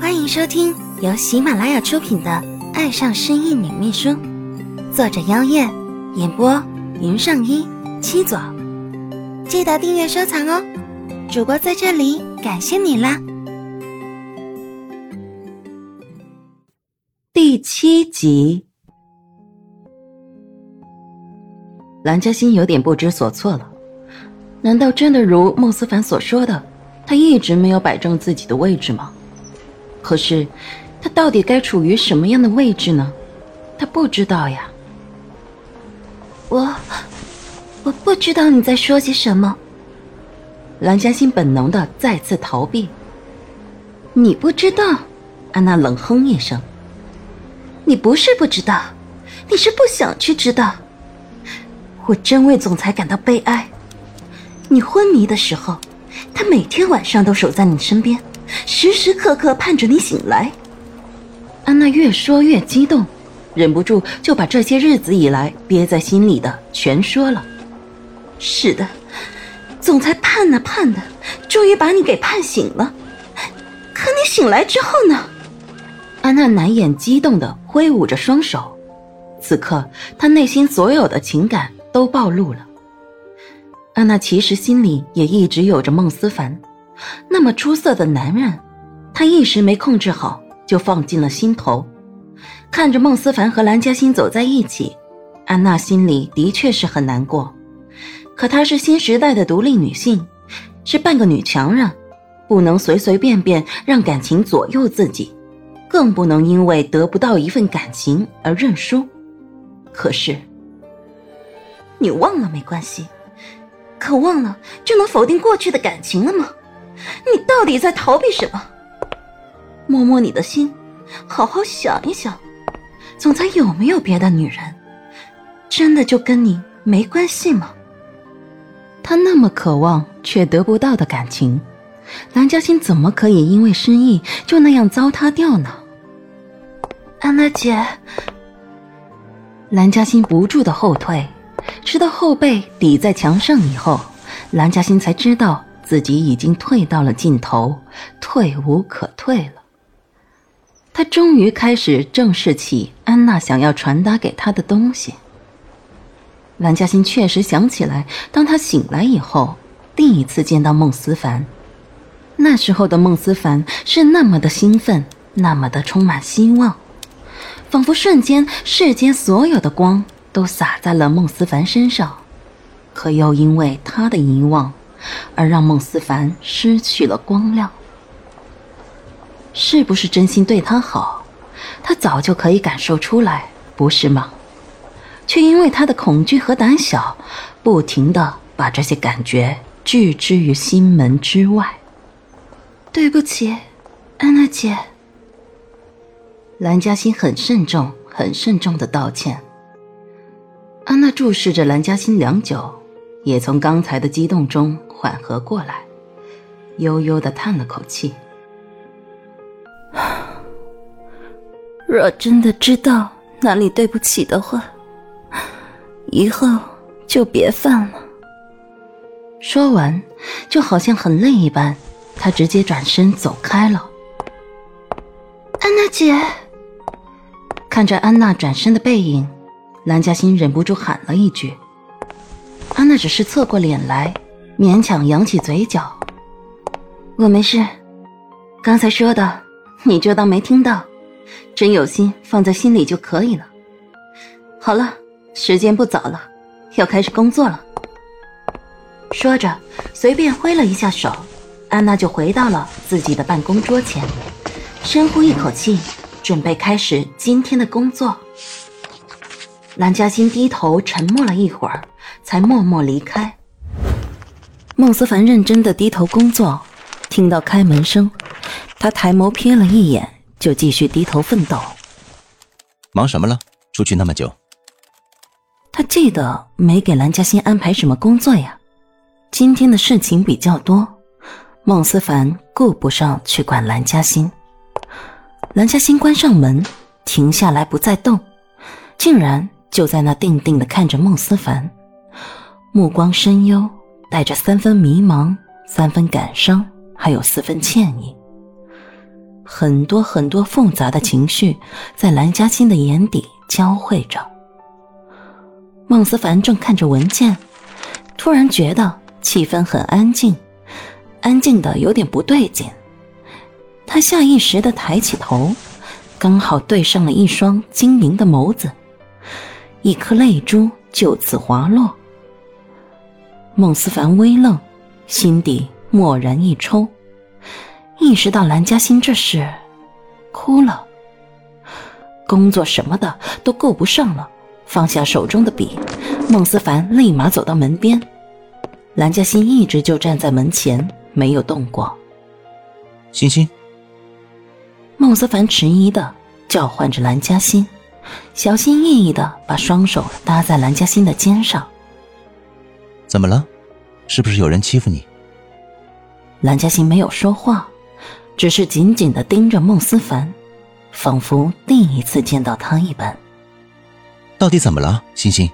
欢迎收听由喜马拉雅出品的《爱上失忆女秘书》，作者：妖艳，演播：云上一七左。记得订阅收藏哦！主播在这里感谢你啦！第七集，蓝嘉欣有点不知所措了。难道真的如孟思凡所说的，他一直没有摆正自己的位置吗？可是，他到底该处于什么样的位置呢？他不知道呀。我，我不知道你在说些什么。蓝嘉欣本能的再次逃避。你不知道？安娜冷哼一声。你不是不知道，你是不想去知道。我真为总裁感到悲哀。你昏迷的时候，他每天晚上都守在你身边，时时刻刻盼着你醒来。安娜越说越激动，忍不住就把这些日子以来憋在心里的全说了。是的，总裁盼啊盼的，终于把你给盼醒了。可你醒来之后呢？安娜难掩激动的挥舞着双手，此刻她内心所有的情感都暴露了。安娜其实心里也一直有着孟思凡，那么出色的男人，他一时没控制好，就放进了心头。看着孟思凡和蓝嘉欣走在一起，安娜心里的确是很难过。可她是新时代的独立女性，是半个女强人，不能随随便便让感情左右自己，更不能因为得不到一份感情而认输。可是，你忘了没关系。可忘了就能否定过去的感情了吗？你到底在逃避什么？摸摸你的心，好好想一想，总裁有没有别的女人？真的就跟你没关系吗？他那么渴望却得不到的感情，蓝嘉欣怎么可以因为失忆就那样糟蹋掉呢？安娜姐，蓝嘉欣不住的后退。直到后背抵在墙上以后，蓝嘉欣才知道自己已经退到了尽头，退无可退了。他终于开始正视起安娜想要传达给他的东西。蓝嘉欣确实想起来，当他醒来以后，第一次见到孟思凡，那时候的孟思凡是那么的兴奋，那么的充满希望，仿佛瞬间世间所有的光。都洒在了孟思凡身上，可又因为他的遗忘，而让孟思凡失去了光亮。是不是真心对他好，他早就可以感受出来，不是吗？却因为他的恐惧和胆小，不停的把这些感觉拒之于心门之外。对不起，安娜姐。蓝嘉欣很慎重、很慎重的道歉。安娜注视着蓝嘉欣良久，也从刚才的激动中缓和过来，悠悠的叹了口气。若真的知道哪里对不起的话，以后就别犯了。说完，就好像很累一般，他直接转身走开了。安娜姐，看着安娜转身的背影。蓝嘉欣忍不住喊了一句：“安娜只是侧过脸来，勉强扬起嘴角。我没事，刚才说的你就当没听到，真有心放在心里就可以了。好了，时间不早了，要开始工作了。”说着，随便挥了一下手，安娜就回到了自己的办公桌前，深呼一口气，准备开始今天的工作。蓝嘉欣低头沉默了一会儿，才默默离开。孟思凡认真的低头工作，听到开门声，他抬眸瞥了一眼，就继续低头奋斗。忙什么了？出去那么久？他记得没给蓝嘉欣安排什么工作呀。今天的事情比较多，孟思凡顾不上去管蓝嘉欣。蓝嘉欣关上门，停下来不再动，竟然。就在那定定的看着孟思凡，目光深幽，带着三分迷茫，三分感伤，还有四分歉意。很多很多复杂的情绪在蓝嘉欣的眼底交汇着。孟思凡正看着文件，突然觉得气氛很安静，安静的有点不对劲。他下意识的抬起头，刚好对上了一双晶莹的眸子，一颗泪珠就此滑落。孟思凡微愣，心底蓦然一抽，意识到蓝嘉欣这是哭了。工作什么的都够不上了。放下手中的笔，孟思凡立马走到门边。蓝嘉欣一直就站在门前，没有动过。欣欣，孟思凡迟疑的叫唤着蓝嘉欣，小心翼翼的把双手搭在蓝嘉欣的肩上。怎么了？是不是有人欺负你？蓝嘉欣没有说话，只是紧紧的盯着孟思凡，仿佛第一次见到他一般。到底怎么了，欣欣？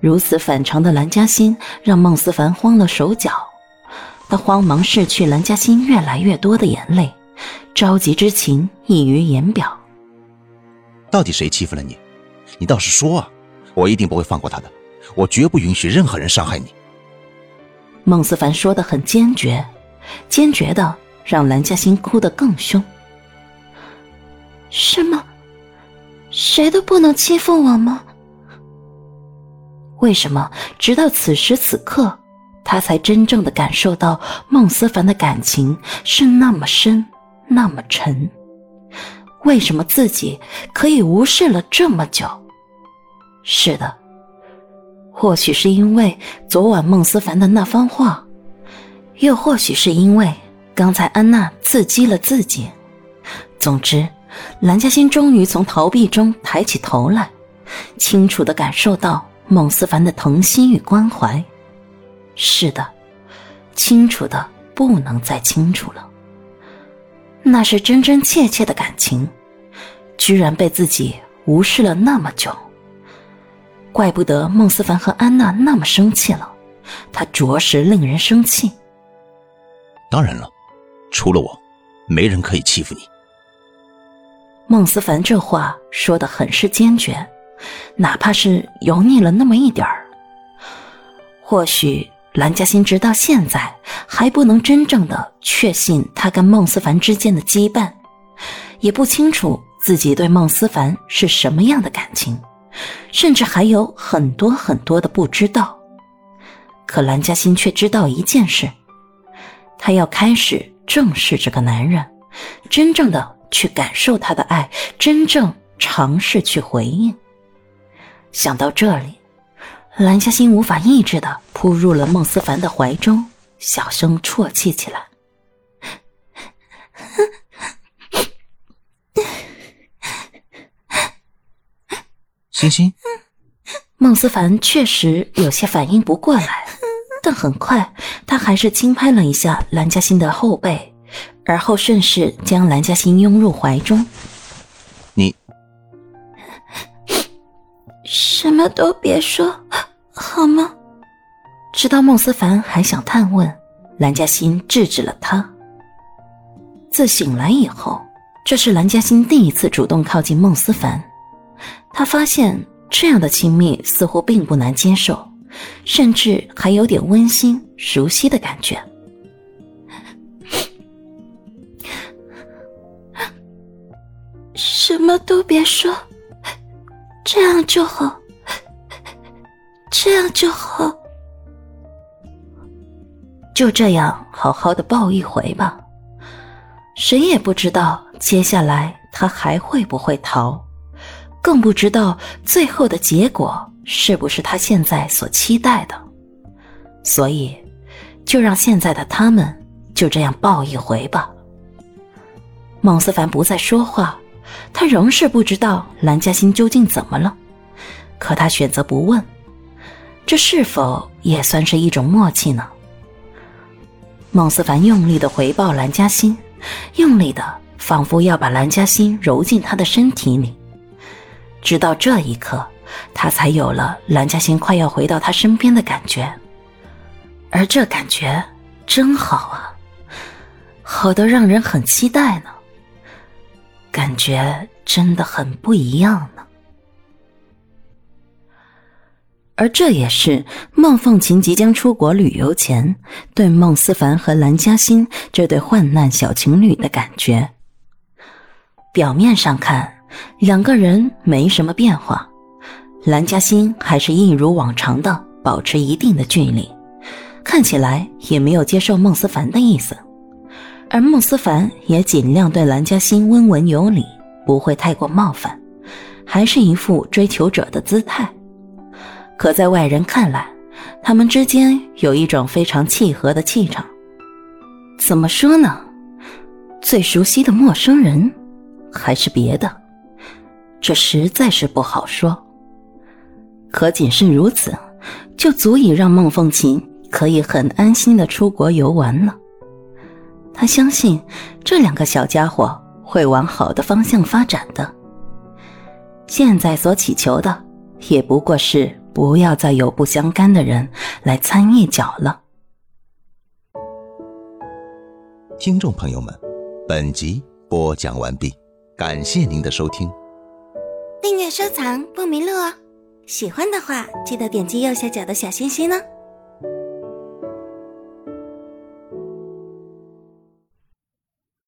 如此反常的蓝嘉欣让孟思凡慌了手脚，他慌忙拭去蓝嘉欣越来越多的眼泪，着急之情溢于言表。到底谁欺负了你？你倒是说啊！我一定不会放过他的，我绝不允许任何人伤害你。孟思凡说的很坚决，坚决的让蓝嘉欣哭得更凶。是吗？谁都不能欺负我吗？为什么直到此时此刻，他才真正的感受到孟思凡的感情是那么深，那么沉？为什么自己可以无视了这么久？是的，或许是因为昨晚孟思凡的那番话，又或许是因为刚才安娜刺激了自己。总之。蓝嘉欣终于从逃避中抬起头来，清楚的感受到孟思凡的疼惜与关怀。是的，清楚的不能再清楚了。那是真真切切的感情，居然被自己无视了那么久。怪不得孟思凡和安娜那么生气了，他着实令人生气。当然了，除了我，没人可以欺负你。孟思凡这话说的很是坚决，哪怕是油腻了那么一点儿。或许蓝嘉欣直到现在还不能真正的确信他跟孟思凡之间的羁绊，也不清楚自己对孟思凡是什么样的感情，甚至还有很多很多的不知道。可蓝嘉欣却知道一件事，他要开始正视这个男人，真正的。去感受他的爱，真正尝试去回应。想到这里，蓝嘉欣无法抑制的扑入了孟思凡的怀中，小声啜泣起来。欣欣，孟思凡确实有些反应不过来，但很快他还是轻拍了一下蓝嘉欣的后背。而后顺势将蓝嘉欣拥入怀中。你什么都别说，好吗？知道孟思凡还想探问，蓝嘉欣制止了他。自醒来以后，这是蓝嘉欣第一次主动靠近孟思凡。他发现这样的亲密似乎并不难接受，甚至还有点温馨、熟悉的感觉。什么都别说，这样就好，这样就好，就这样好好的抱一回吧。谁也不知道接下来他还会不会逃，更不知道最后的结果是不是他现在所期待的。所以，就让现在的他们就这样抱一回吧。孟思凡不再说话。他仍是不知道蓝嘉欣究竟怎么了，可他选择不问，这是否也算是一种默契呢？孟思凡用力的回抱蓝嘉欣，用力的仿佛要把蓝嘉欣揉进他的身体里。直到这一刻，他才有了蓝嘉欣快要回到他身边的感觉，而这感觉真好啊，好的让人很期待呢。感觉真的很不一样呢。而这也是孟凤琴即将出国旅游前对孟思凡和蓝嘉欣这对患难小情侣的感觉。表面上看，两个人没什么变化，蓝嘉欣还是一如往常的保持一定的距离，看起来也没有接受孟思凡的意思。而孟思凡也尽量对蓝嘉欣温文有礼，不会太过冒犯，还是一副追求者的姿态。可在外人看来，他们之间有一种非常契合的气场。怎么说呢？最熟悉的陌生人，还是别的？这实在是不好说。可仅是如此，就足以让孟凤琴可以很安心的出国游玩了。他相信这两个小家伙会往好的方向发展的。现在所祈求的，也不过是。不要再有不相干的人来掺一脚了。听众朋友们，本集播讲完毕，感谢您的收听。订阅收藏不迷路哦，喜欢的话记得点击右下角的小心心呢。